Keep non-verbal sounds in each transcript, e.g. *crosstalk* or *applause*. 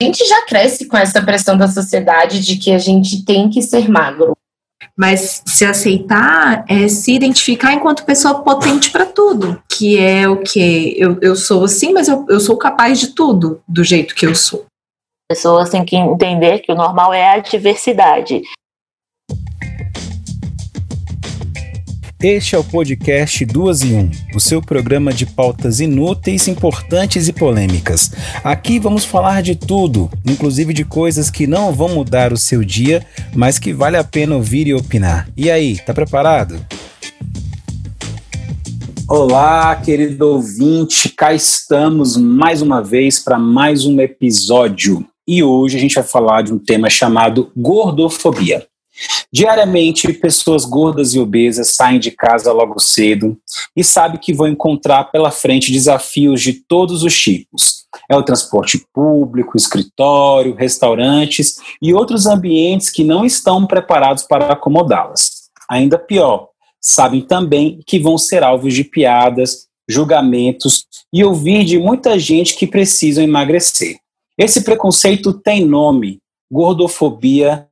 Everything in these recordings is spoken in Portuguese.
A gente já cresce com essa pressão da sociedade de que a gente tem que ser magro. Mas se aceitar é se identificar enquanto pessoa potente para tudo, que é o que eu, eu sou assim, mas eu, eu sou capaz de tudo do jeito que eu sou. Pessoas têm que entender que o normal é a diversidade. Este é o podcast Duas em Um, o seu programa de pautas inúteis, importantes e polêmicas. Aqui vamos falar de tudo, inclusive de coisas que não vão mudar o seu dia, mas que vale a pena ouvir e opinar. E aí, tá preparado? Olá, querido ouvinte, cá estamos mais uma vez para mais um episódio. E hoje a gente vai falar de um tema chamado gordofobia. Diariamente, pessoas gordas e obesas saem de casa logo cedo e sabem que vão encontrar pela frente desafios de todos os tipos. É o transporte público, escritório, restaurantes e outros ambientes que não estão preparados para acomodá-las. Ainda pior, sabem também que vão ser alvos de piadas, julgamentos e ouvir de muita gente que precisam emagrecer. Esse preconceito tem nome, gordofobia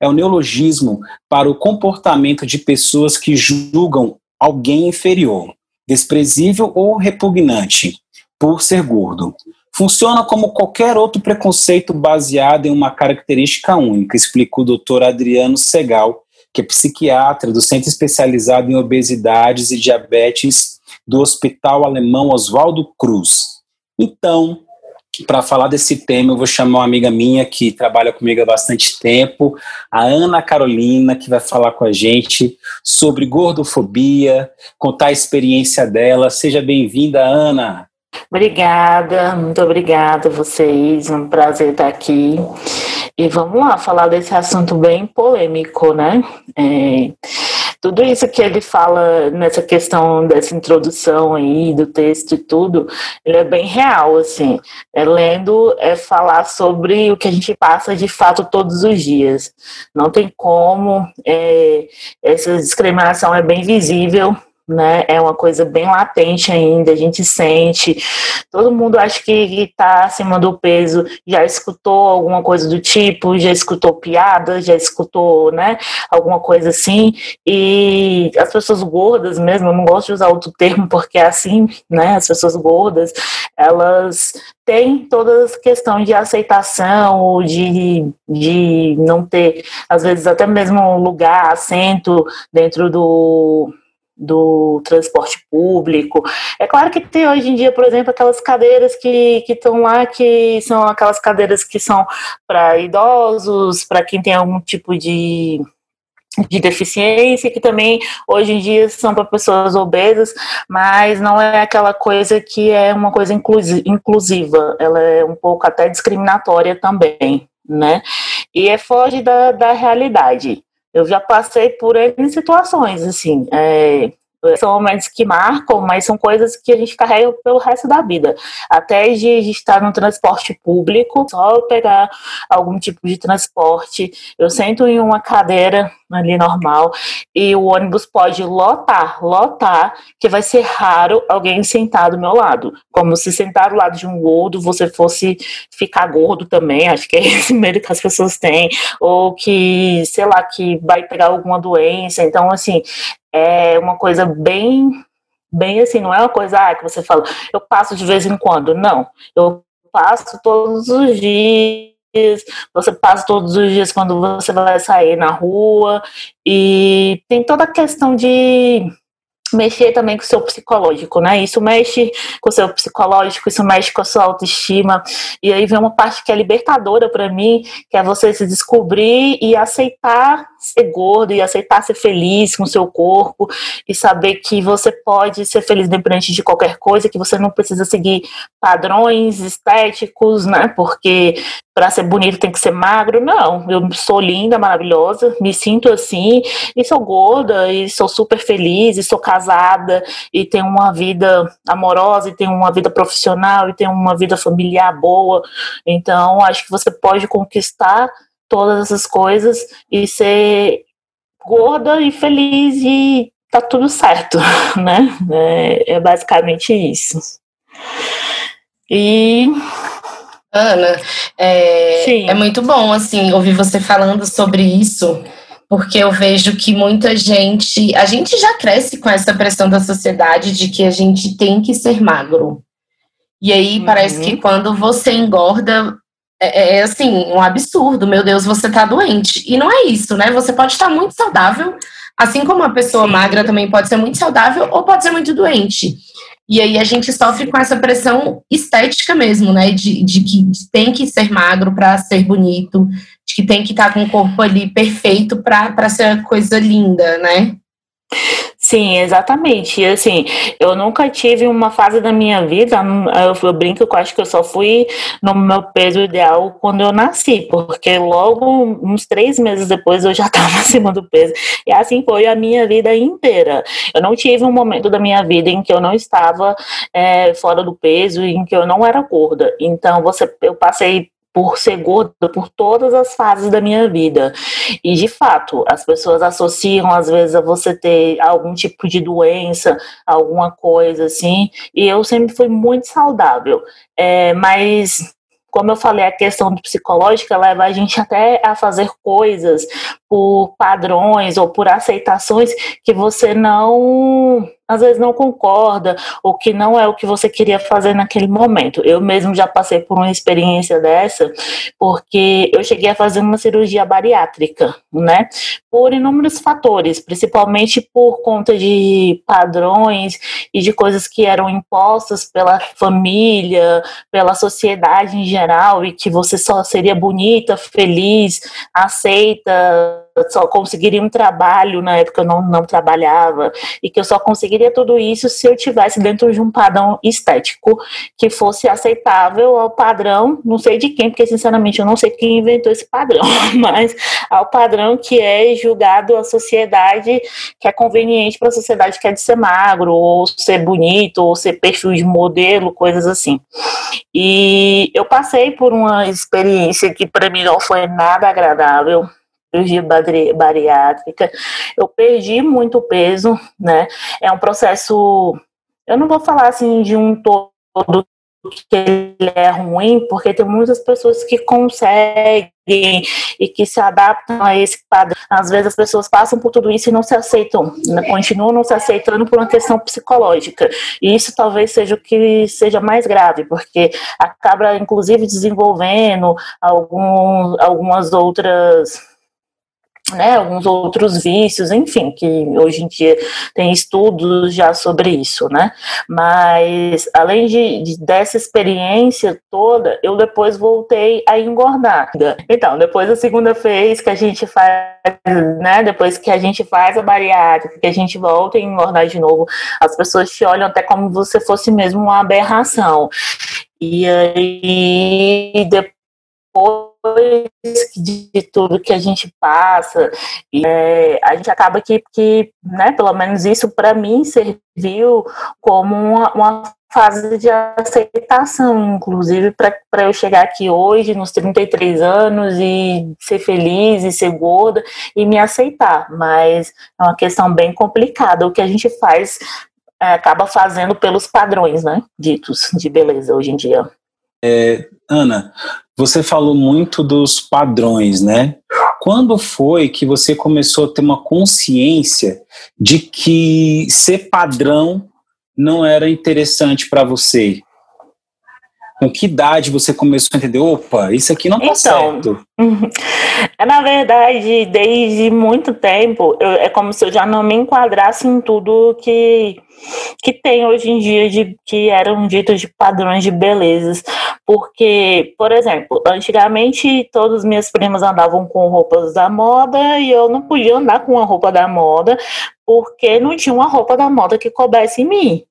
é o neologismo para o comportamento de pessoas que julgam alguém inferior, desprezível ou repugnante por ser gordo. Funciona como qualquer outro preconceito baseado em uma característica única, explica o Dr. Adriano Segal, que é psiquiatra do Centro Especializado em Obesidades e Diabetes do Hospital Alemão Oswaldo Cruz. Então, para falar desse tema, eu vou chamar uma amiga minha que trabalha comigo há bastante tempo, a Ana Carolina, que vai falar com a gente sobre gordofobia, contar a experiência dela. Seja bem-vinda, Ana. Obrigada, muito obrigada a vocês, é um prazer estar aqui. E vamos lá falar desse assunto bem polêmico, né? É, tudo isso que ele fala nessa questão dessa introdução aí do texto e tudo, ele é bem real, assim. É lendo, é falar sobre o que a gente passa de fato todos os dias. Não tem como, é, essa discriminação é bem visível né? É uma coisa bem latente ainda, a gente sente. Todo mundo acha que está acima do peso, já escutou alguma coisa do tipo, já escutou piada, já escutou, né? Alguma coisa assim. E as pessoas gordas mesmo, eu não gosto de usar outro *laughs* termo porque é assim, né? As pessoas gordas, elas têm toda essa questão de aceitação, de, de não ter, às vezes, até mesmo lugar, assento dentro do do transporte público. É claro que tem hoje em dia, por exemplo, aquelas cadeiras que estão lá, que são aquelas cadeiras que são para idosos, para quem tem algum tipo de de deficiência, que também hoje em dia são para pessoas obesas, mas não é aquela coisa que é uma coisa inclusiva, ela é um pouco até discriminatória também, né? E é foge da, da realidade. Eu já passei por N situações, assim, é, são momentos que marcam, mas são coisas que a gente carrega pelo resto da vida. Até de, estar no transporte público, só pegar algum tipo de transporte, eu sento em uma cadeira ali normal e o ônibus pode lotar, lotar, que vai ser raro alguém sentar do meu lado. Como se sentar do lado de um gordo, você fosse ficar gordo também, acho que é esse medo que as pessoas têm, ou que, sei lá, que vai pegar alguma doença. Então, assim, é uma coisa bem, bem assim, não é uma coisa ah, que você fala, eu passo de vez em quando. Não, eu passo todos os dias. Você passa todos os dias quando você vai sair na rua e tem toda a questão de mexer também com o seu psicológico, né? Isso mexe com o seu psicológico, isso mexe com a sua autoestima. E aí vem uma parte que é libertadora para mim, que é você se descobrir e aceitar ser gordo e aceitar ser feliz com o seu corpo e saber que você pode ser feliz independente de qualquer coisa, que você não precisa seguir padrões estéticos, né? Porque para ser bonito tem que ser magro. Não, eu sou linda, maravilhosa, me sinto assim e sou gorda e sou super feliz e sou casada e tenho uma vida amorosa e tenho uma vida profissional e tenho uma vida familiar boa. Então, acho que você pode conquistar todas essas coisas e ser gorda e feliz e tá tudo certo, *laughs* né? É, é basicamente isso. E Ana, é, é muito bom assim ouvir você falando sobre isso, porque eu vejo que muita gente, a gente já cresce com essa pressão da sociedade de que a gente tem que ser magro. E aí uhum. parece que quando você engorda, é, é, é, assim, um absurdo, meu Deus, você tá doente. E não é isso, né? Você pode estar muito saudável, assim como uma pessoa Sim. magra também pode ser muito saudável ou pode ser muito doente. E aí a gente sofre com essa pressão estética mesmo, né? De, de que tem que ser magro para ser bonito, de que tem que estar tá com o corpo ali perfeito para ser coisa linda, né? Sim, exatamente. E assim, eu nunca tive uma fase da minha vida, eu, eu brinco que eu acho que eu só fui no meu peso ideal quando eu nasci, porque logo, uns três meses depois, eu já *laughs* estava acima do peso. E assim foi a minha vida inteira. Eu não tive um momento da minha vida em que eu não estava é, fora do peso, em que eu não era gorda. Então, você, eu passei por ser gorda por todas as fases da minha vida. E de fato, as pessoas associam às vezes a você ter algum tipo de doença, alguma coisa assim. E eu sempre fui muito saudável. É, mas como eu falei, a questão psicológica leva a gente até a fazer coisas por padrões ou por aceitações que você não às vezes não concorda ou que não é o que você queria fazer naquele momento. Eu mesmo já passei por uma experiência dessa, porque eu cheguei a fazer uma cirurgia bariátrica, né? Por inúmeros fatores, principalmente por conta de padrões e de coisas que eram impostas pela família, pela sociedade em geral e que você só seria bonita, feliz, aceita só conseguiria um trabalho, na época eu não, não trabalhava, e que eu só conseguiria tudo isso se eu tivesse dentro de um padrão estético que fosse aceitável ao padrão, não sei de quem, porque sinceramente eu não sei quem inventou esse padrão, *laughs* mas ao padrão que é julgado a sociedade, que é conveniente para a sociedade que é de ser magro, ou ser bonito, ou ser perfil de modelo, coisas assim. E eu passei por uma experiência que para mim não foi nada agradável cirurgia bariátrica. Eu perdi muito peso, né? É um processo, eu não vou falar assim de um todo que ele é ruim, porque tem muitas pessoas que conseguem e que se adaptam a esse padrão. Às vezes as pessoas passam por tudo isso e não se aceitam, né? continuam não se aceitando por uma questão psicológica. E isso talvez seja o que seja mais grave, porque acaba inclusive desenvolvendo algum, algumas outras né, alguns outros vícios, enfim, que hoje em dia tem estudos já sobre isso, né? Mas além de, de, dessa experiência toda, eu depois voltei a engordar. Então, depois da segunda vez que a gente faz, né, depois que a gente faz a bariátrica, que a gente volta a engordar de novo, as pessoas te olham até como se você fosse mesmo uma aberração. E aí depois de, tudo que a gente passa, é, a gente acaba que, que né, pelo menos isso para mim serviu como uma, uma fase de aceitação, inclusive para eu chegar aqui hoje, nos 33 anos, e ser feliz e ser gorda e me aceitar. Mas é uma questão bem complicada. O que a gente faz é, acaba fazendo pelos padrões, né, ditos de beleza hoje em dia. É, Ana, você falou muito dos padrões, né? Quando foi que você começou a ter uma consciência de que ser padrão não era interessante para você? Com que idade você começou a entender, opa, isso aqui não tá então, certo? *laughs* Na verdade, desde muito tempo, eu, é como se eu já não me enquadrasse em tudo que que tem hoje em dia de que eram ditos de padrões de belezas. Porque, por exemplo, antigamente todas minhas primas andavam com roupas da moda e eu não podia andar com uma roupa da moda porque não tinha uma roupa da moda que coubesse em mim.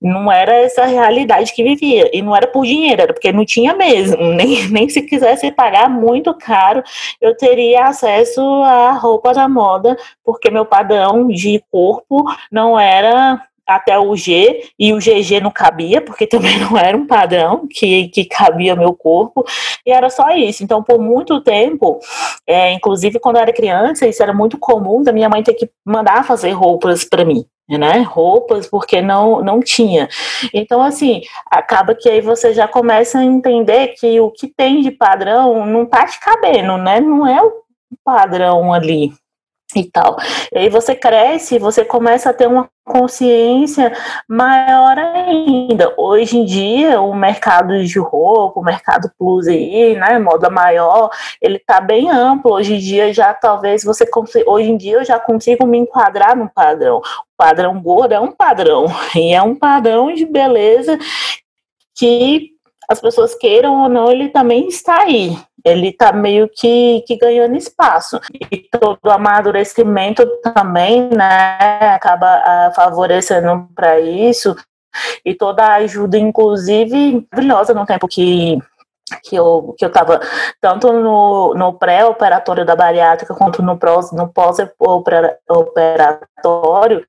Não era essa realidade que vivia. E não era por dinheiro, era porque não tinha mesmo. *laughs* Nem, nem se quisesse pagar muito caro, eu teria acesso à roupa da moda, porque meu padrão de corpo não era até o G, e o GG não cabia, porque *laughs* também não era um padrão que, que cabia meu corpo, e era só isso. Então, por muito tempo, É, inclusive, quando eu era criança, isso era muito comum da minha mãe ter que mandar fazer roupas para mim né, roupas, porque não, não tinha. Então, assim, acaba que aí você já começa a entender que o que tem de padrão não tá te cabendo, né? Não é o padrão ali e tal. E aí você cresce, você começa a ter uma consciência maior ainda. Hoje em dia, o mercado de roupa, o mercado plus aí, né, moda maior, ele tá bem amplo. Hoje em dia já talvez você hoje em dia eu já consigo me enquadrar no padrão. O padrão gordo é um padrão *laughs* e é um padrão de beleza que as pessoas queiram ou não, ele também está aí. Ele está meio que, que ganhando espaço. E todo o amadurecimento também, né, acaba uh, favorecendo para isso. E toda a ajuda, inclusive, maravilhosa no tempo que que eu que eu estava tanto no, no pré-operatório da bariátrica quanto no, no pós-operatório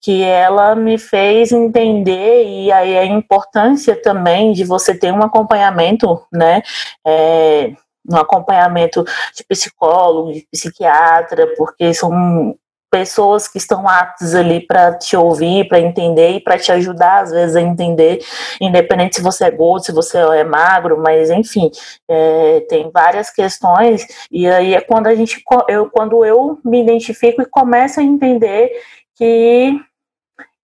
que ela me fez entender e aí a importância também de você ter um acompanhamento, né, é, um acompanhamento de psicólogo, de psiquiatra, porque são pessoas que estão aptas ali para te ouvir, para entender e para te ajudar às vezes a entender, independente se você é gordo, se você é magro, mas enfim, é, tem várias questões. E aí é quando a gente, eu, quando eu me identifico e começo a entender que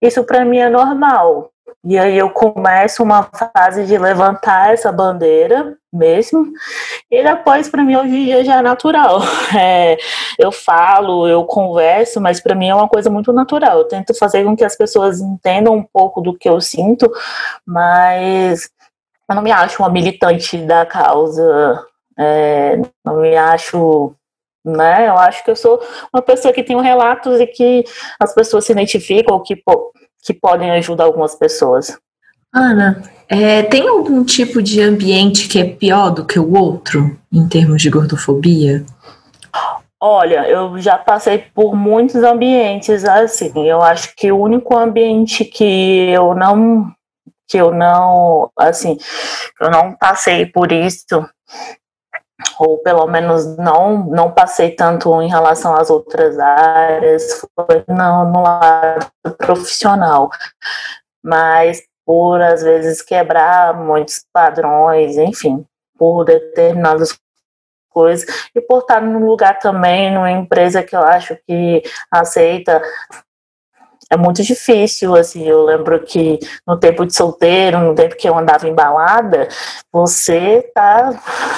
isso para mim é normal. E aí eu começo uma fase de levantar essa bandeira mesmo, e depois para mim hoje em dia já é natural. *laughs* É, eu falo, eu converso, mas para mim é uma coisa muito natural. Eu tento fazer com que as pessoas entendam um pouco do que eu sinto, mas eu não me acho uma militante da causa, é, não me acho né? Eu acho que eu sou uma pessoa que tem relatos e que as pessoas se identificam ou que, que podem ajudar algumas pessoas. Ana, é, tem algum tipo de ambiente que é pior do que o outro em termos de gordofobia? Olha, eu já passei por muitos ambientes assim. Eu acho que o único ambiente que eu não que eu não assim, eu não passei por isso ou pelo menos não não passei tanto em relação às outras áreas, foi no, no lado profissional, mas por às vezes quebrar muitos padrões, enfim, por determinadas coisas. E por estar num lugar também, numa empresa que eu acho que aceita é muito difícil, assim, eu lembro que no tempo de solteiro, no tempo que eu andava embalada, você tá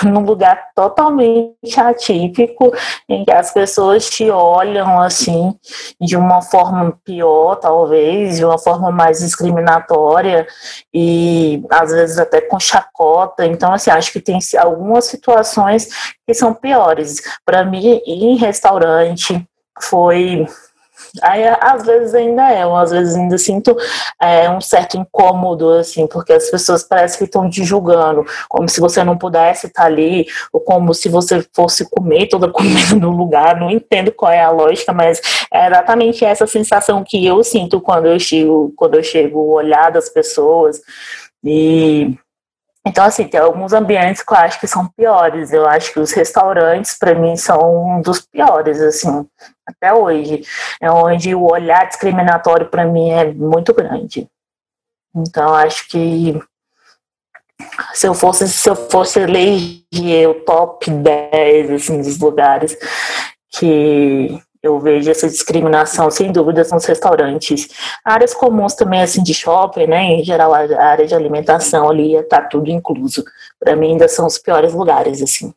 num lugar totalmente atípico, em que as pessoas te olham, assim, de uma forma pior, talvez, de uma forma mais discriminatória, e às vezes até com chacota, então, assim, acho que tem algumas situações que são piores. Para mim, ir em restaurante foi Aí, às vezes ainda é, às vezes ainda sinto é, um certo incômodo, assim, porque as pessoas parecem que estão te julgando, como se você não pudesse estar ali, ou como se você fosse comer toda a *laughs* comida no lugar. Não entendo qual é a lógica, mas é exatamente essa sensação que eu sinto quando eu chego, quando eu chego, o olhar das pessoas. E então, assim, tem alguns ambientes que eu acho que são piores. Eu acho que os restaurantes, para mim, são um dos piores, assim, até hoje. É onde o olhar discriminatório, para mim, é muito grande. Então, acho que se eu fosse, se eu fosse eleger o top 10, assim, dos lugares que eu vejo essa discriminação, sem dúvidas, nos restaurantes. Áreas comuns também, assim, de shopping, né? Em geral, a área de alimentação ali está tudo incluso. Para mim, ainda são os piores lugares, assim.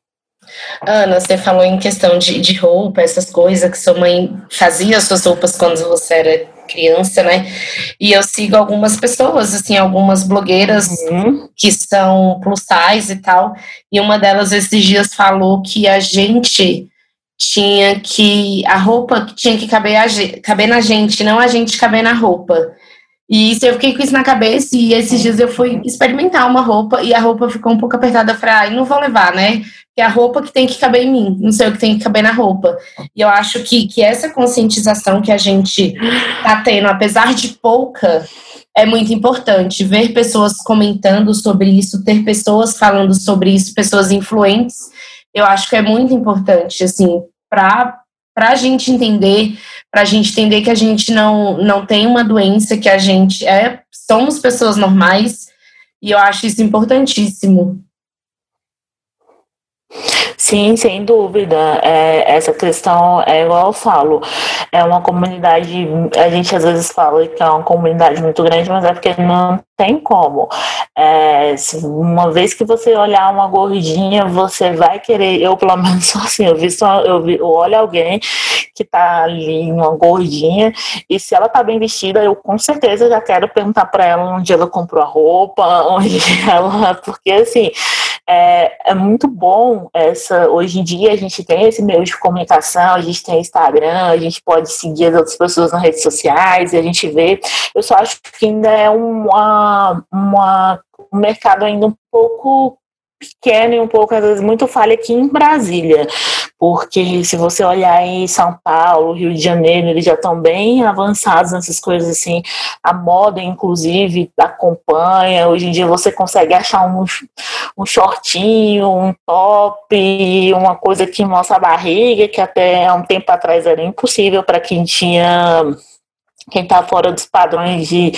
Ana, você falou em questão de, de roupa, essas coisas que sua mãe fazia as suas roupas quando você era criança, né? E eu sigo algumas pessoas, assim, algumas blogueiras uhum. que são plus size e tal. E uma delas esses dias falou que a gente tinha que a roupa tinha que caber, a, caber na gente, não a gente caber na roupa. E isso, eu fiquei com isso na cabeça e esses dias eu fui experimentar uma roupa e a roupa ficou um pouco apertada. Eu falei, ah, não vou levar, né? Que é a roupa que tem que caber em mim, não sei o que tem que caber na roupa. E eu acho que, que essa conscientização que a gente tá tendo, apesar de pouca, é muito importante. Ver pessoas comentando sobre isso, ter pessoas falando sobre isso, pessoas influentes eu acho que é muito importante, assim, para a gente entender, para a gente entender que a gente não, não tem uma doença, que a gente é, somos pessoas normais, e eu acho isso importantíssimo. Sim, sem dúvida. É, essa questão é igual eu falo, é uma comunidade, a gente às vezes fala que é uma comunidade muito grande, mas é porque não tem como. É, uma vez que você olhar uma gordinha, você vai querer, eu pelo *laughs* menos sou assim, eu vi só, eu, vi, eu olho alguém que tá ali, uma gordinha, e se ela tá bem vestida, eu com certeza já quero perguntar para ela onde ela comprou a roupa, *laughs* onde ela, porque assim, é, é muito bom essa. Hoje em dia a gente tem esse meio de comunicação, a gente tem Instagram, a gente pode seguir as outras pessoas nas redes sociais a gente vê. Eu só acho que ainda é uma, uma, um mercado ainda um pouco pequeno e um pouco, às vezes, muito falha aqui em Brasília porque se você olhar em São Paulo, Rio de Janeiro, eles já estão bem avançados nessas coisas assim. A moda, inclusive, acompanha. Hoje em dia você consegue achar um, um shortinho, um top, uma coisa que mostra a barriga, que até há um tempo atrás era impossível para quem tinha quem está fora dos padrões de,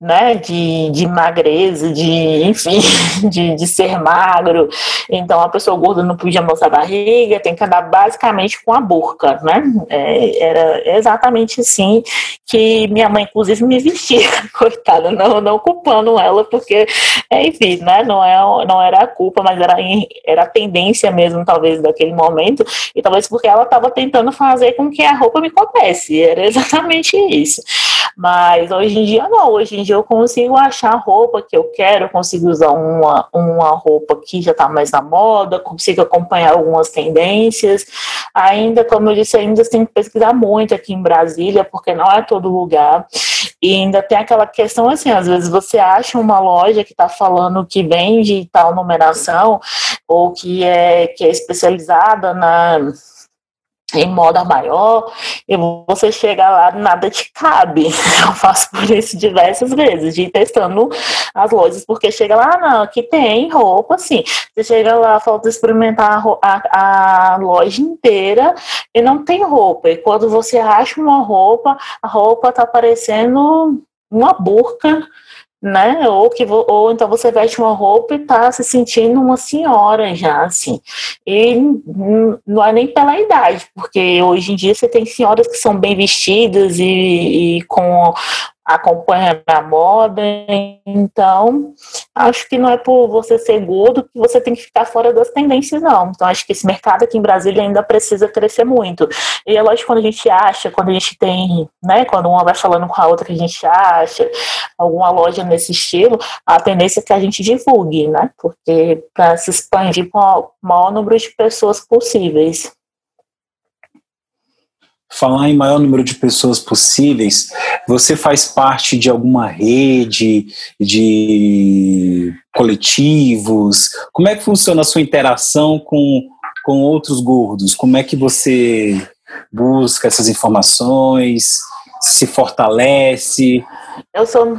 né, de, de magreza, de, enfim, *laughs* de, de ser magro. Então, a pessoa gorda não podia mostrar a barriga, tem que andar basicamente com a burca, né? É, era exatamente assim que minha mãe, inclusive, me vestia, *laughs* coitada, não, não culpando ela, porque, enfim, né, não, é, não era a culpa, mas era, era a tendência mesmo, talvez, daquele momento, e talvez porque ela estava tentando fazer com que a roupa me coubesse, era *laughs* exatamente isso. Mas hoje em dia não, hoje em dia eu consigo achar a roupa que eu quero, consigo usar uma, uma roupa que já está mais na moda, consigo acompanhar algumas tendências. Ainda, como eu disse, ainda tem que pesquisar muito aqui em Brasília, porque não é todo lugar. E ainda tem aquela questão assim, às vezes você acha uma loja que está falando que vende tal numeração, ou que é, que é especializada na em moda maior, e você chega lá, nada te cabe. *laughs* Eu faço por isso diversas vezes, de ir testando as lojas, porque chega lá, ah, não, aqui tem roupa, assim. Você chega lá, falta experimentar a, a, loja inteira e não tem roupa. E quando você acha uma roupa, a roupa tá parecendo uma burca né? Ou, que, ou então você veste uma roupa e tá se sentindo uma senhora já, assim. E não é nem pela idade, porque hoje em dia você tem senhoras que são bem vestidas e, e com acompanha a moda, então acho que não é por você ser gordo que você tem que ficar fora das tendências, não. Então acho que esse mercado aqui em Brasília ainda precisa crescer muito. E é lógico quando a gente acha, quando a gente tem, né, quando uma vai falando com a outra que a gente acha, alguma loja nesse estilo, a tendência é que a gente divulgue, né? Porque para se expandir para o maior número de pessoas possíveis falar em maior número de pessoas possíveis, você faz parte de alguma rede, de coletivos? Como é que funciona a sua interação com, com outros gordos? Como é que você busca essas informações? Se fortalece? Eu sou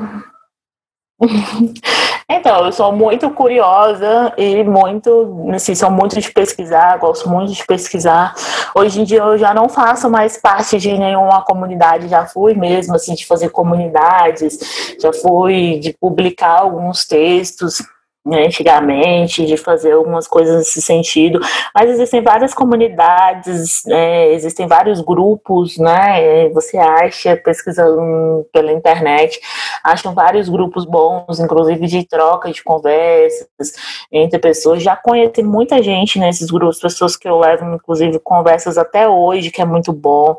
então, eu sou muito curiosa e muito, assim, sou muito de pesquisar, gosto muito de pesquisar. Hoje em dia eu já não faço mais parte de nenhuma comunidade, já fui mesmo, assim, de fazer comunidades, já fui de publicar alguns textos né, antigamente, de fazer algumas coisas nesse sentido, mas existem várias comunidades, né, existem vários grupos, né, você acha, pesquisando pela internet, acham vários grupos bons, inclusive de troca de conversas entre pessoas, já conheci muita gente nesses grupos, pessoas que eu levo, inclusive, conversas até hoje, que é muito bom,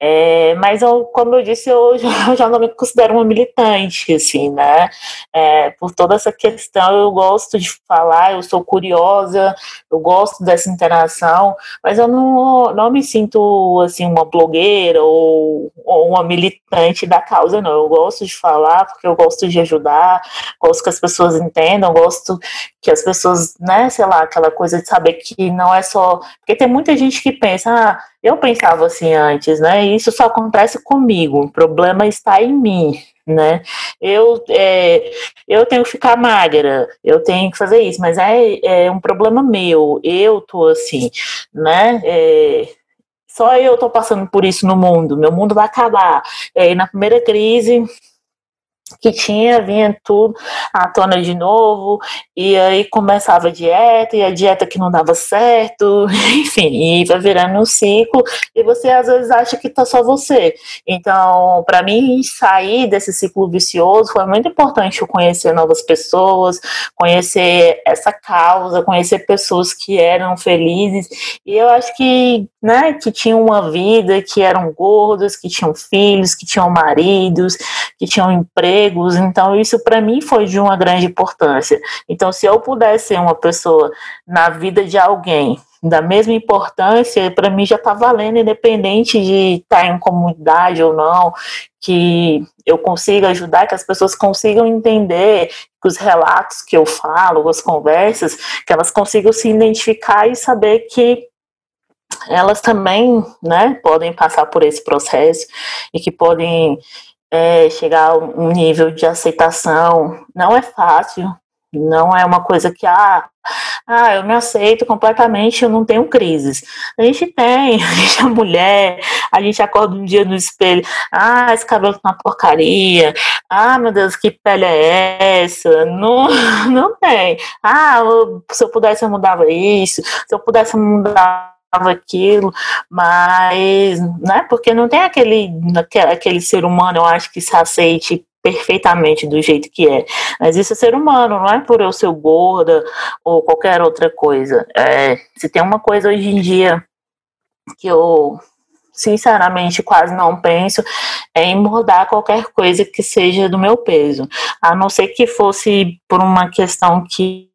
é, mas eu, como eu disse, eu já, *laughs* eu já, não me considero uma militante, assim, né, é, por toda essa questão, eu gosto de falar, eu sou curiosa, eu gosto dessa interação, mas eu não, não me sinto assim uma blogueira ou, ou uma militante da causa, não. Eu gosto de falar porque eu gosto de ajudar, gosto que as pessoas entendam, gosto que as pessoas, né, sei lá, aquela coisa de saber que não é só. Porque tem muita gente que pensa, ah, eu pensava assim antes, né? Isso só acontece comigo, o problema está em mim né? Eu, é, eu tenho que ficar magra, eu tenho que fazer isso, mas é, é um problema meu, eu tô assim, né? É, só eu tô passando por isso no mundo, meu mundo vai acabar. E aí, na primeira crise, que tinha, vinha tudo à tona de novo, e aí começava a dieta, e a dieta que não dava certo, *laughs* enfim, e vai virando um ciclo, e você às vezes acha que tá só você. Então, para mim, sair desse ciclo vicioso foi muito importante conhecer novas pessoas, conhecer essa causa, conhecer pessoas que eram felizes, e eu acho que, né, que tinham uma vida, que eram gordos, que tinham filhos, que tinham maridos, que tinham emprego, empregos, então isso para mim foi de uma grande importância. Então, se eu pudesse ser uma pessoa na vida de alguém da mesma importância, para mim já está valendo, independente de estar tá em comunidade ou não, que eu consiga ajudar, que as pessoas consigam entender que os relatos que eu falo, as conversas, que elas consigam se identificar e saber que elas também, né, podem passar por esse processo e que podem é, chegar a um nível de aceitação. Não é fácil, não é uma coisa que, ah, ah, eu me aceito completamente, eu não tenho crises. A gente tem, *laughs* a gente é mulher, a gente acorda um dia no espelho, ah, esse cabelo tá uma porcaria, ah, meu Deus, que pele é essa? Não, *laughs* não tem. Ah, se eu pudesse eu mudava isso, se eu pudesse mudar aquilo, mas, né, porque não tem aquele, aquele ser humano, eu acho, que se aceite perfeitamente do jeito que é. Mas isso é ser humano, não é por eu ser gorda ou qualquer outra coisa. É, se tem uma coisa hoje em dia que eu sinceramente quase não penso em mudar qualquer coisa que seja do meu peso, a não ser que fosse por uma questão que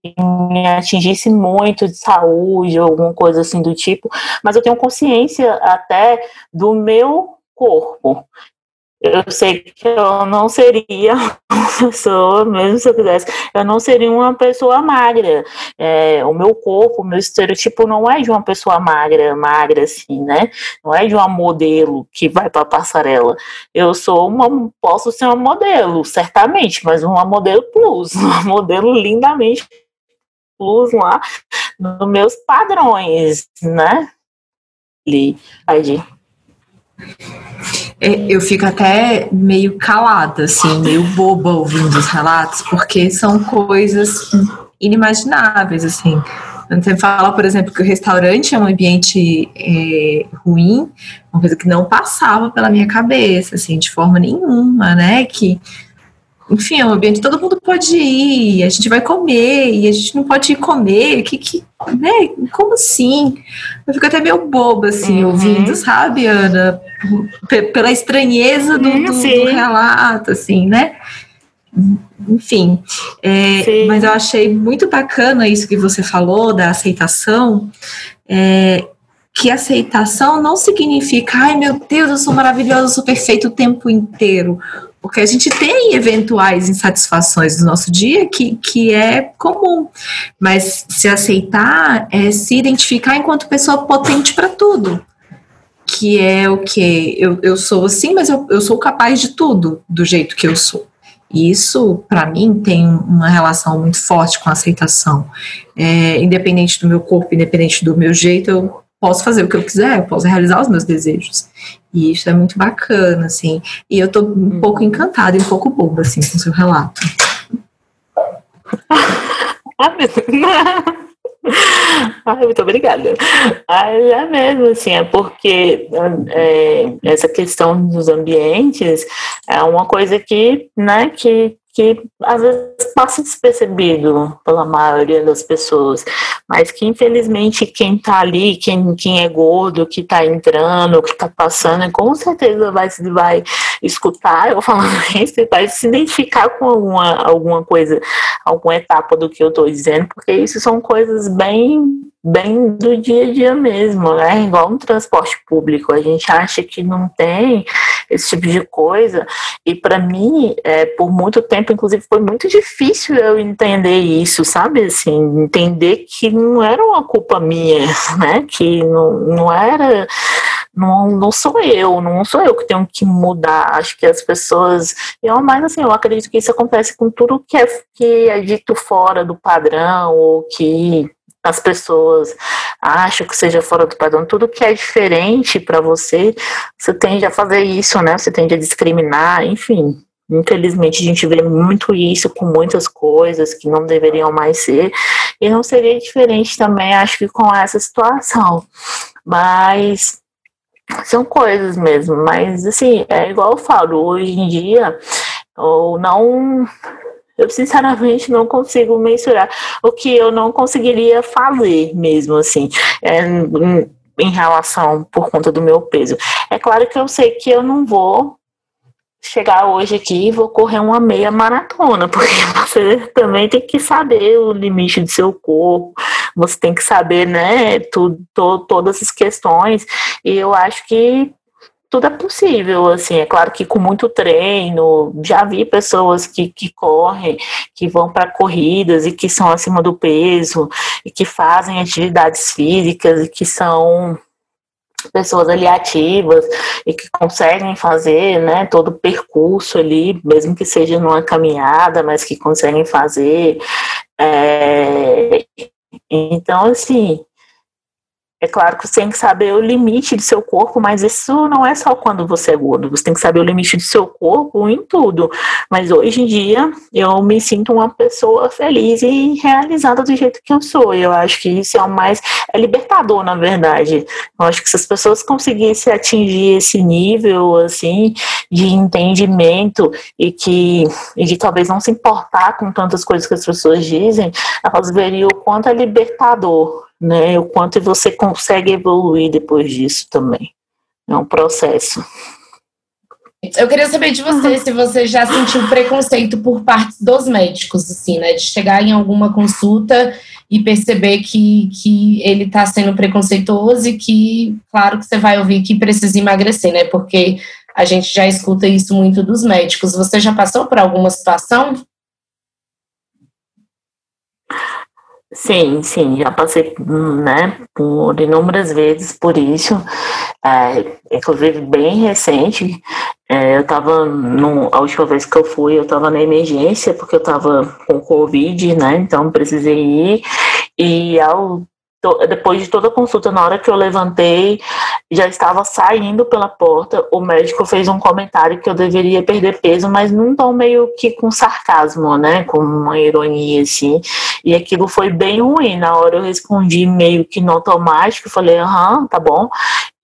me atingisse muito de saúde ou alguma coisa assim do tipo, mas eu tenho consciência até do meu corpo eu sei que eu não seria *laughs* uma pessoa, mesmo se eu quisesse, eu não seria uma pessoa magra. É, o meu corpo, o meu estereotipo não é de uma pessoa magra, magra assim, né? Não é de uma modelo que vai para passarela. Eu sou uma, posso ser uma modelo, certamente, mas uma modelo plus, *laughs* uma modelo lindamente plus lá, nos meus padrões, né? Ali, é, eu fico até meio calada, assim, meio boba ouvindo os relatos, porque são coisas inimagináveis, assim. Você fala, por exemplo, que o restaurante é um ambiente é, ruim, uma coisa que não passava pela minha cabeça, assim, de forma nenhuma, né? Que enfim, é um ambiente todo mundo pode ir, a gente vai comer, e a gente não pode ir comer, que, que, né? Como assim? Eu fico até meio boba, assim, uhum. ouvindo, sabe, Ana? Pela estranheza do, do, do relato, assim, né? Enfim, é, mas eu achei muito bacana isso que você falou da aceitação, é, que aceitação não significa, ai meu Deus, eu sou maravilhosa, eu sou perfeito o tempo inteiro. Porque a gente tem eventuais insatisfações no nosso dia que, que é comum. Mas se aceitar é se identificar enquanto pessoa potente para tudo. Que é o que? Eu, eu sou assim, mas eu, eu sou capaz de tudo do jeito que eu sou. E isso, para mim, tem uma relação muito forte com a aceitação. É, independente do meu corpo, independente do meu jeito, eu posso fazer o que eu quiser, eu posso realizar os meus desejos. E isso é muito bacana, assim. E eu tô um pouco uhum. encantada e um pouco boba, assim, com o seu relato. *laughs* *laughs* Ai, muito obrigada. Ai, é mesmo, assim, é porque é, essa questão dos ambientes é uma coisa que, né, que que às vezes passa despercebido pela maioria das pessoas, mas que infelizmente quem está ali, quem, quem é gordo, que está entrando, que está passando, com certeza vai, vai escutar eu falando *laughs* isso e vai se identificar com alguma, alguma coisa, alguma etapa do que eu estou dizendo, porque isso são coisas bem bem do dia a dia mesmo, né? Igual um transporte público, a gente acha que não tem esse tipo de coisa. E para mim, é, por muito tempo, inclusive, foi muito difícil eu entender isso, sabe? Assim, entender que não era uma culpa minha, *laughs* né? Que não, não era não, não sou eu, não sou eu que tenho que mudar. Acho que as pessoas. Eu, mas assim, eu acredito que isso acontece com tudo que é, que é dito fora do padrão, ou que as pessoas acham que seja fora do padrão, tudo que é diferente para você, você tende a fazer isso, né? Você tende a discriminar, enfim. Infelizmente, a gente vê muito isso com muitas coisas que não deveriam mais ser, e não seria diferente também, acho que com essa situação. Mas são coisas mesmo, mas assim, é igual eu falo, hoje em dia, ou não eu sinceramente não consigo mensurar o que eu não conseguiria fazer mesmo assim. É, em, relação por conta do meu peso. É claro que eu sei que eu não vou chegar hoje aqui e vou correr uma meia maratona, *laughs* porque você também tem que saber o limite do seu corpo, você tem que saber, né, to, todas as questões, e eu acho que tudo é possível, assim, é claro que com muito treino, já vi pessoas que, que correm, que vão para corridas e que são acima do peso, e que fazem atividades físicas e que são pessoas ali ativas e que conseguem fazer, né, todo o percurso ali, mesmo que seja numa caminhada, mas que conseguem fazer. É... Então, assim, é claro que você tem que saber o limite do seu corpo, mas isso não é só quando você é gordo. Você tem que saber o limite do seu corpo em tudo. Mas hoje em dia eu me sinto uma pessoa feliz e realizada do jeito que eu sou. Eu acho que isso é o mais é libertador, na verdade. Eu acho que se as pessoas conseguissem atingir esse nível assim de entendimento e que e de talvez não se importar com tantas coisas que as pessoas dizem, elas veriam o quanto é libertador né? O quanto você consegue evoluir depois disso também. É um processo. Eu queria saber de você se você já sentiu preconceito por parte dos médicos, assim, né? De chegar em alguma consulta e perceber que, que ele está sendo preconceituoso e que, claro, que você vai ouvir que precisa emagrecer, né? Porque a gente já escuta isso muito dos médicos. Você já passou por alguma situação Sim, sim, já passei, né, por inúmeras vezes por isso, é, inclusive bem recente, é, eu estava, a última vez que eu fui, eu estava na emergência, porque eu estava com Covid, né, então precisei ir, e ao depois de toda a consulta, na hora que eu levantei, já estava saindo pela porta, o médico fez um comentário que eu deveria perder peso, mas num tom meio que com sarcasmo, né? Com uma ironia, assim. E aquilo foi bem ruim. Na hora eu respondi meio que no automático, falei, aham, tá bom.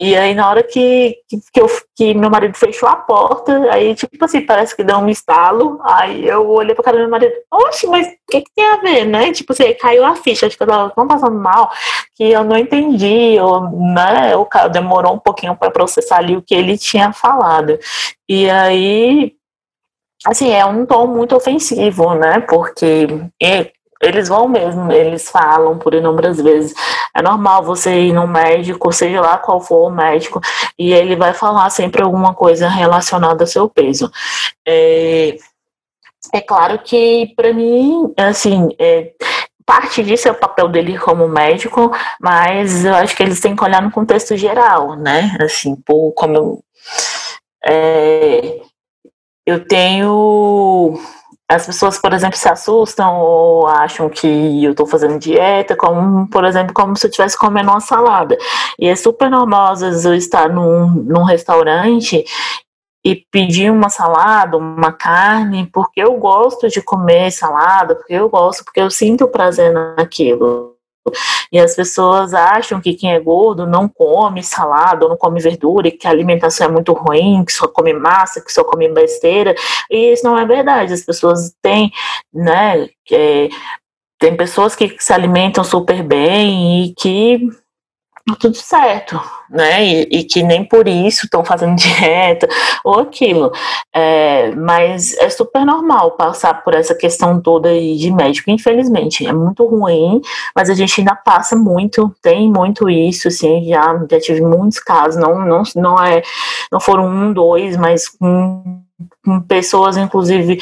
E aí, na hora que, que, eu, que meu marido fechou a porta, aí, tipo assim, parece que deu um estalo. Aí eu olhei pra cara do meu marido, oxe, mas o que, que tem a ver, né? Tipo assim, caiu a ficha, acho que eu tava tão passando mal que eu não entendi, ou, né? O cara demorou um pouquinho para processar ali o que ele tinha falado. E aí, assim, é um tom muito ofensivo, né? Porque eles vão mesmo, eles falam por inúmeras vezes. É normal você ir no médico, seja lá qual for o médico, e ele vai falar sempre alguma coisa relacionada ao seu peso. É, é claro que, para mim, assim, é, parte disso é o papel dele como médico, mas eu acho que eles têm que olhar no contexto geral, né? Assim, por, como eu, é, eu tenho as pessoas, por exemplo, se assustam ou acham que eu estou fazendo dieta, como, por exemplo, como se eu estivesse comendo uma salada. E é super normal, às vezes, eu estar num, num restaurante e pedir uma salada, uma carne, porque eu gosto de comer salada, porque eu gosto, porque eu sinto prazer naquilo. E as pessoas acham que quem é gordo não come salada, não come verdura, e que a alimentação é muito ruim, que só come massa, que só come besteira. E isso não é verdade. As pessoas têm, né, é, tem pessoas que se alimentam super bem e que tudo certo, né? E, e, que nem por isso estão fazendo *laughs* dieta ou aquilo. É, mas é super normal passar por essa questão toda de médico, infelizmente. É muito ruim, mas a gente ainda passa muito, tem muito isso, assim, já, já tive muitos casos, não, não, não, é, não foram um, dois, mas com pessoas, inclusive,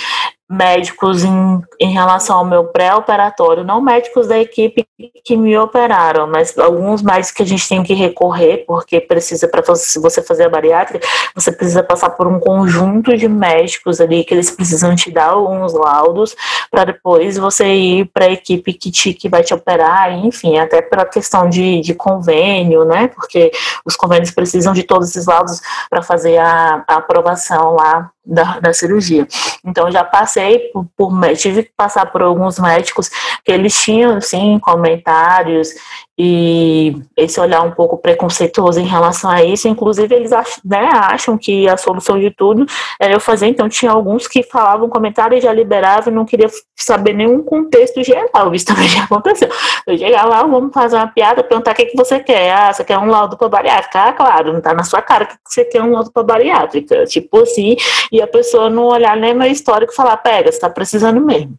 médicos em, em relação ao meu pré-operatório, não médicos da equipe que me operaram, mas alguns médicos que a gente tem que recorrer, porque precisa, para se você fazer a bariátrica, você precisa passar por um conjunto de médicos ali que eles precisam te dar alguns laudos para depois você ir para a equipe que, te, que vai te operar, enfim, até pela questão de, de convênio, né? Porque os convênios precisam de todos esses laudos para fazer a, a aprovação lá da, da cirurgia. Então, já passei por, por, tive que passar por alguns médicos que eles tinham, sim, comentários e esse olhar um pouco preconceituoso em relação a isso. Inclusive, eles acham, né, acham que a solução de tudo era eu fazer. Então, tinha alguns que falavam comentário e já liberavam e não queria saber nenhum contexto geral. Isso também *laughs* já aconteceu. Eu chegava lá, vamos fazer uma piada, perguntar o que, que você quer. Ah, você quer um laudo para bariátrica? Ah, claro, não está na sua cara que você quer um laudo para bariátrica. Tipo assim, e a pessoa não olhar nem meu histórico e falar, pega, você está precisando mesmo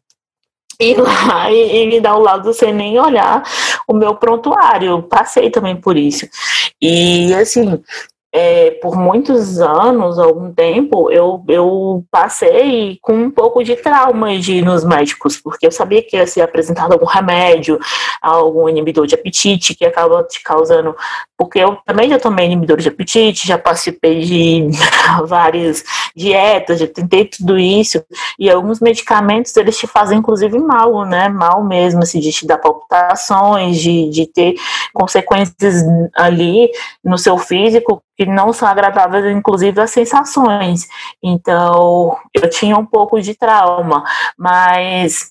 ir lá *laughs* e, e, me dar o laudo sem nem olhar o meu prontuário. Passei também por isso. E assim, é, por muitos anos, algum tempo, eu, eu passei com um pouco de trauma de ir nos médicos, porque eu sabia que ia ser apresentado algum remédio, algum inibidor de apetite que acaba te causando. Porque eu também já tomei inibidor de apetite, já participei de *laughs* várias dietas, já tentei tudo isso, e alguns medicamentos eles te fazem inclusive mal, né? Mal mesmo, assim, de te dar palpitações, de, de ter consequências ali no seu físico que não são agradáveis, inclusive as sensações. Então, eu tinha um pouco de trauma, mas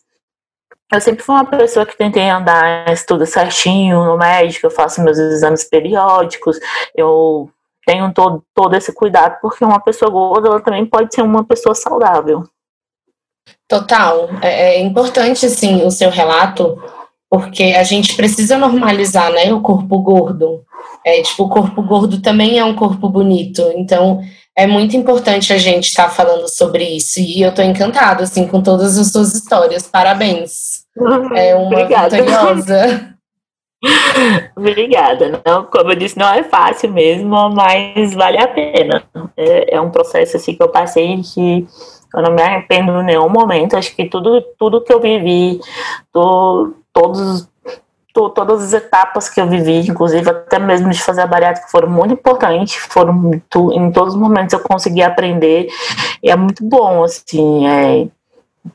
eu sempre fui uma pessoa que tentei andar tudo certinho no médico, eu faço meus exames periódicos, eu tenho todo, todo esse cuidado, porque uma pessoa gorda ela também pode ser uma pessoa saudável. Total. É, é importante, sim, o seu relato, porque a gente precisa normalizar, né, o corpo gordo. É, tipo, o corpo gordo também é um corpo bonito. Então, é muito importante a gente estar tá falando sobre isso. E eu tô encantada, assim, com todas as suas histórias. Parabéns. É uma Obrigada. vitoriosa. *laughs* Obrigada. Não, como eu disse, não é fácil mesmo, mas vale a pena. É, é um processo assim que eu passei que eu não me arrependo em nenhum momento. Acho que tudo, tudo que eu vivi, to, todos, to, todas as etapas que eu vivi, inclusive até mesmo de fazer a bariátrica, foram muito importantes. Foram muito, em todos os momentos eu consegui aprender e é muito bom, assim. É,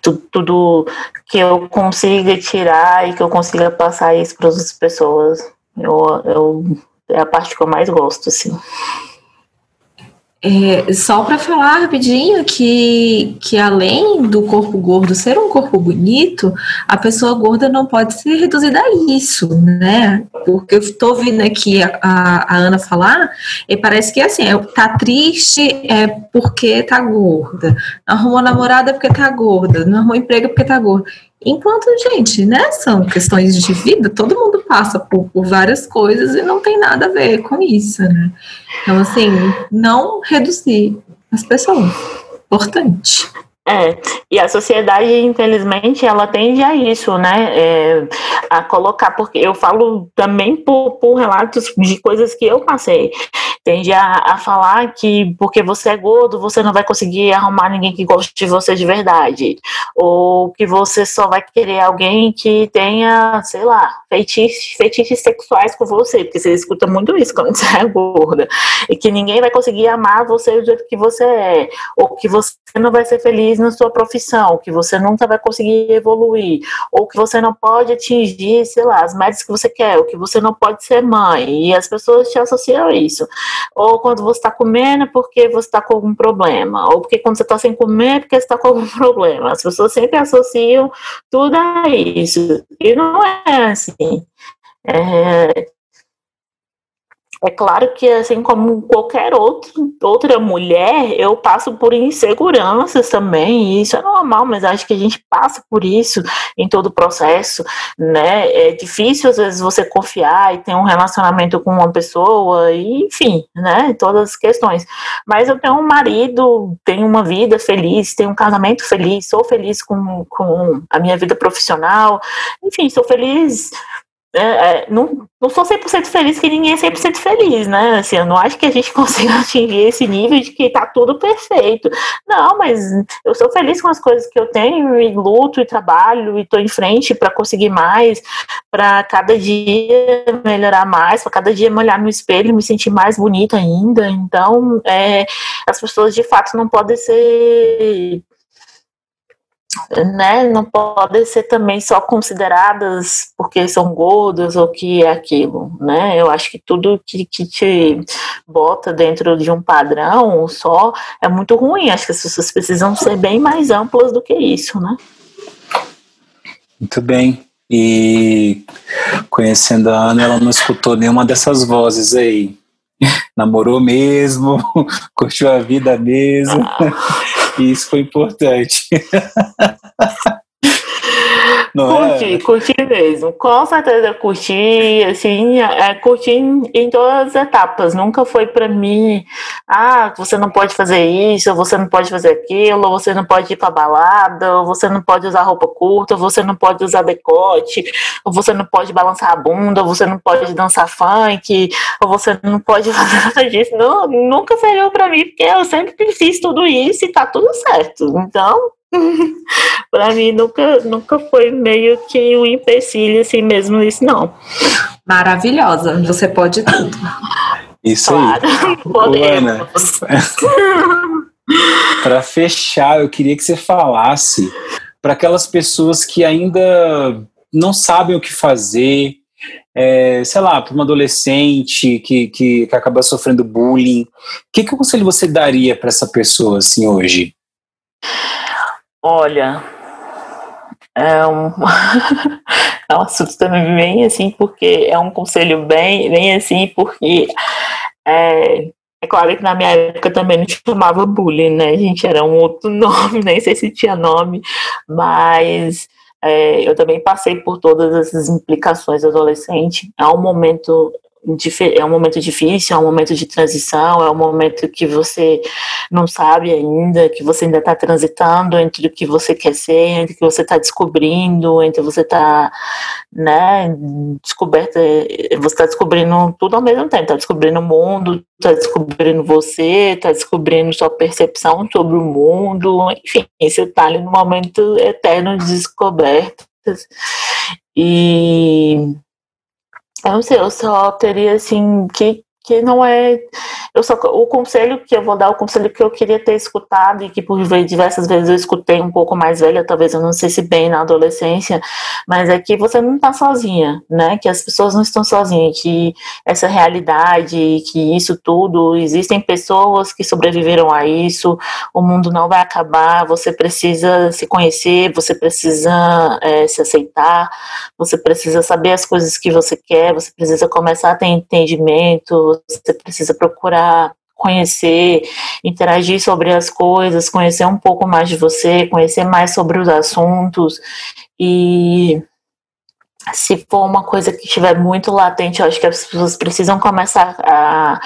tudo, tudo que eu consiga tirar e que eu consiga passar isso para as pessoas. Eu, eu, é a parte que eu mais gosto, assim. É, só para falar rapidinho que, que além do corpo gordo ser um corpo bonito, a pessoa gorda não pode ser reduzida a isso, né? Porque eu estou ouvindo aqui a, a, a, Ana falar e parece que assim, é, tá triste é porque tá gorda, não arrumou namorada porque tá gorda, não arrumou emprego porque tá gorda. Enquanto, gente, né, são questões de vida, todo mundo passa por, por, várias coisas e não tem nada a ver com isso, né? Então, assim, não reduzir as pessoas. Importante. É, e a sociedade, infelizmente, ela tende a isso, né? É, a colocar, porque eu falo também por, por relatos de coisas que eu passei tende a, a falar que porque você é gordo, você não vai conseguir arrumar ninguém que goste de você de verdade. Ou que você só vai querer alguém que tenha, sei lá, feitiços, feitiços sexuais com você, porque você escuta muito isso quando *laughs* você é gorda. E que ninguém vai conseguir amar você do jeito que você é. Ou que você não vai ser feliz na sua profissão, que você nunca vai conseguir evoluir. Ou que você não pode atingir, sei lá, as metas que você quer, ou que você não pode ser mãe. E as pessoas te associam a isso. Ou quando você está comendo porque você está com algum problema. Ou porque quando você está sem comer porque você está com algum *laughs* problema. As pessoas sempre associam tudo a isso. E não é assim. É, é claro que, assim como qualquer outro, outra mulher, eu passo por inseguranças também, e isso é normal, mas acho que a gente passa por isso em todo o processo, né? É difícil, às vezes, você confiar e ter um relacionamento com uma pessoa, e, enfim, né? Todas as questões. Mas eu tenho um marido, tenho uma vida feliz, tenho um casamento feliz, sou feliz com, com a minha vida profissional, enfim, sou feliz é, é, não, não sou 100% feliz que ninguém é 100% feliz, né? Assim, eu não acho que a gente *laughs* consiga atingir esse nível de que tá tudo perfeito. Não, mas eu sou feliz com as coisas que eu tenho e luto e trabalho e tô em frente para conseguir mais, para cada dia melhorar mais, para cada dia me olhar no espelho e me sentir mais bonita ainda. Então, é, as pessoas de fato não podem ser né, não podem ser também só consideradas porque são gordas ou que é aquilo, né? Eu acho que tudo que, que te bota dentro de um padrão só é muito ruim. Acho que as pessoas precisam ser bem mais amplas do que isso, né? Muito bem. E conhecendo a Ana, ela não escutou nenhuma dessas vozes aí. *laughs* Namorou mesmo, *laughs* curtiu a vida mesmo. Ah. *laughs* E isso foi importante. *laughs* Não curti, é? curti mesmo. Com certeza curti, assim, é, curti em, em todas as etapas. Nunca foi para mim, ah, você não pode fazer isso, você não pode fazer aquilo, você não pode ir pra balada, você não pode usar roupa curta, você não pode usar decote, você não pode balançar a bunda, você não pode dançar funk, ou você não pode *laughs* fazer nada disso. Não, nunca serviu para mim, porque eu sempre fiz tudo isso e tá tudo certo. Então, *laughs* para mim nunca, nunca foi meio que um empecilho assim mesmo isso, não. Maravilhosa, você pode tudo. Isso claro, *laughs* aí. Podemos. *laughs* para fechar, eu queria que você falasse para aquelas pessoas que ainda não sabem o que fazer, é, sei lá, para uma adolescente que, que, que, acaba sofrendo bullying, o que, que conselho você daria para essa pessoa assim hoje? Olha, é um, *laughs* é um assunto também bem assim, porque é um conselho bem, bem assim, porque é, é claro que na minha época também não chamava bullying, né? A gente era um outro *laughs* nome, nem sei se tinha nome, mas é, eu também passei por todas essas implicações adolescente. É um momento é um momento difícil, é um momento de transição, é um momento que você não sabe ainda, que você ainda está transitando entre o que você quer ser, entre o que você está descobrindo, entre você está, né, descoberta, você está descobrindo tudo ao mesmo tempo, está descobrindo o mundo, está descobrindo você, está descobrindo sua percepção sobre o mundo, enfim, você está ali no momento eterno de descobertas. E eu não sei, eu só teria assim que que não é eu só o conselho que eu vou dar o conselho que eu queria ter escutado e que por diversas vezes eu escutei um pouco mais velha talvez eu não sei se bem na adolescência mas é que você não está sozinha né? Que as pessoas não estão sozinhas que essa realidade que isso tudo existem pessoas que sobreviveram a isso o mundo não vai acabar você precisa se conhecer você precisa é, se aceitar você precisa saber as coisas que você quer você precisa começar a ter entendimento você precisa procurar conhecer, interagir sobre as coisas, conhecer um pouco mais de você, conhecer mais sobre os assuntos. E se for uma coisa que estiver muito latente, eu acho que as pessoas precisam começar a,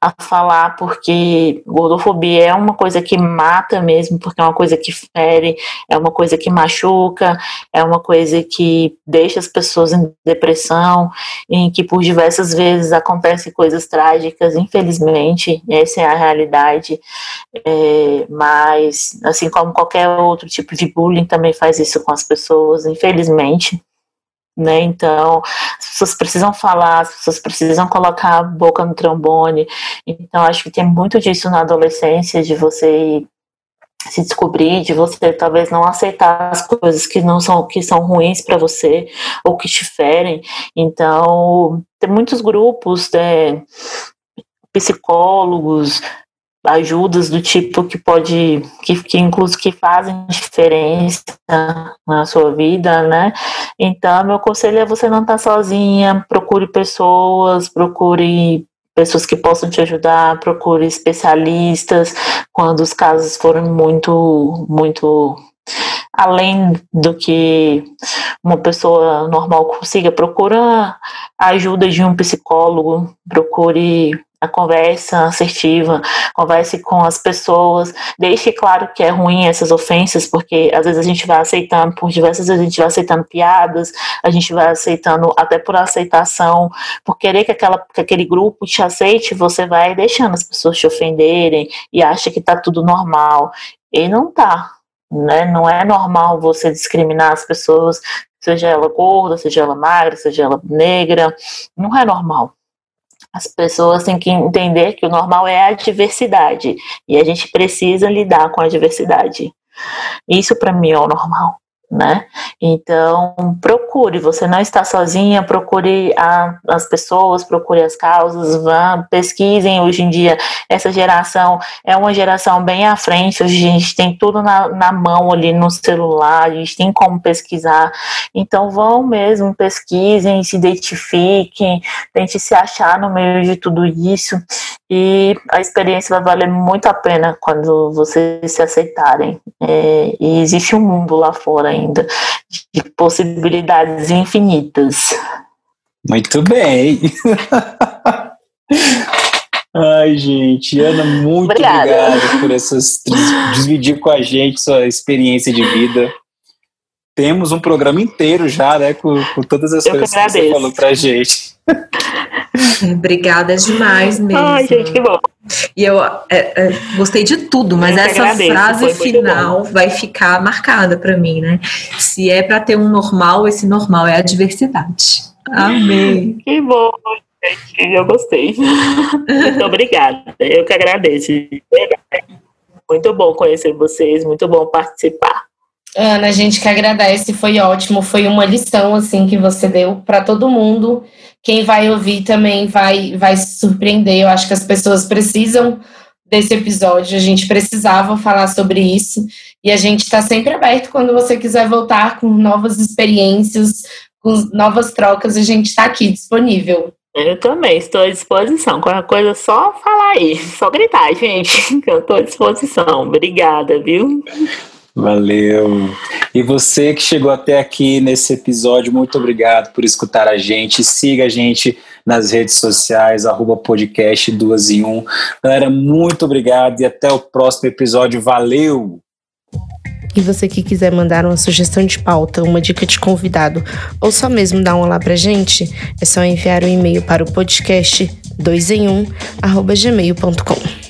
a falar, porque gordofobia é uma coisa que mata mesmo, porque é uma coisa que fere, é uma coisa que machuca, é uma coisa que deixa as pessoas em depressão, em que por diversas vezes acontecem coisas trágicas, infelizmente, essa é a realidade. É, mas, assim como qualquer outro tipo de bullying, também faz isso com as pessoas, infelizmente né? Então, as pessoas precisam falar, as pessoas precisam colocar a boca no trombone. Então, acho que tem muito disso na adolescência, de você se descobrir, de você talvez não aceitar as coisas que não são que são ruins para você ou que te ferem. Então, tem muitos grupos, né, psicólogos, ajudas do tipo que pode, que, que incluso que fazem diferença na sua vida, né? Então, meu conselho é você não estar tá sozinha, procure pessoas, procure pessoas que possam te ajudar, procure especialistas quando os casos forem muito, muito além do que uma pessoa normal consiga, procura a ajuda de um psicólogo, procure a conversa assertiva, converse com as pessoas, deixe claro que é ruim essas ofensas, porque às vezes a gente vai aceitando, por diversas vezes a gente vai aceitando piadas, a gente vai aceitando até por aceitação, por querer que, aquela, que aquele grupo te aceite, você vai deixando as pessoas te ofenderem e acha que tá tudo normal. E não tá, né? Não é normal você discriminar as pessoas, seja ela gorda, seja ela magra, seja ela negra, não é normal. As pessoas têm que entender que o normal é a diversidade e a gente precisa lidar com a diversidade. Isso para mim é o normal né? Então, procure, você não está sozinha, procure a, as pessoas, procure as causas, vá, pesquisem. Hoje em dia, essa geração é uma geração bem à frente, hoje a gente tem tudo na, na mão ali no celular, a gente tem como pesquisar. Então, vão mesmo, pesquisem, se identifiquem, tente se achar no meio de tudo isso e a experiência vai valer muito a pena quando vocês se aceitarem. É, e existe um mundo lá fora ainda de possibilidades infinitas. Muito bem. *laughs* Ai, gente, Ana, muito Obrigada. obrigado por essas dividir com a gente sua experiência de vida. Temos um programa inteiro já, né, com, com todas as Eu coisas que, que você falou pra gente. Obrigada demais mesmo. Ai, gente, que bom. E eu é, é, gostei de tudo, mas eu essa agradeço, frase final vai ficar marcada para mim, né? Se é para ter um normal, esse normal é a diversidade. Amém. Que bom, gente. Eu gostei. Muito obrigada. Eu que agradeço. Muito bom conhecer vocês, muito bom participar. Ana, a gente que agradece, foi ótimo, foi uma lição assim que você deu para todo mundo quem vai ouvir também vai, vai se surpreender. Eu acho que as pessoas precisam desse episódio, a gente precisava falar sobre isso. E a gente está sempre aberto quando você quiser voltar com novas experiências, com novas trocas, a gente está aqui disponível. Eu também estou à disposição. Qualquer coisa, só falar aí, só gritar, gente. *laughs* Eu estou à disposição. Obrigada, viu? Valeu. E você que chegou até aqui nesse episódio, muito obrigado por escutar a gente. Siga a gente nas redes sociais, arroba podcast duas em um. Galera, muito obrigado e até o próximo episódio. Valeu! E você que quiser mandar uma sugestão de pauta, uma dica de convidado, ou só mesmo dar um olá pra gente, é só enviar um e-mail para o podcast 2 em 1 arroba gmail.com.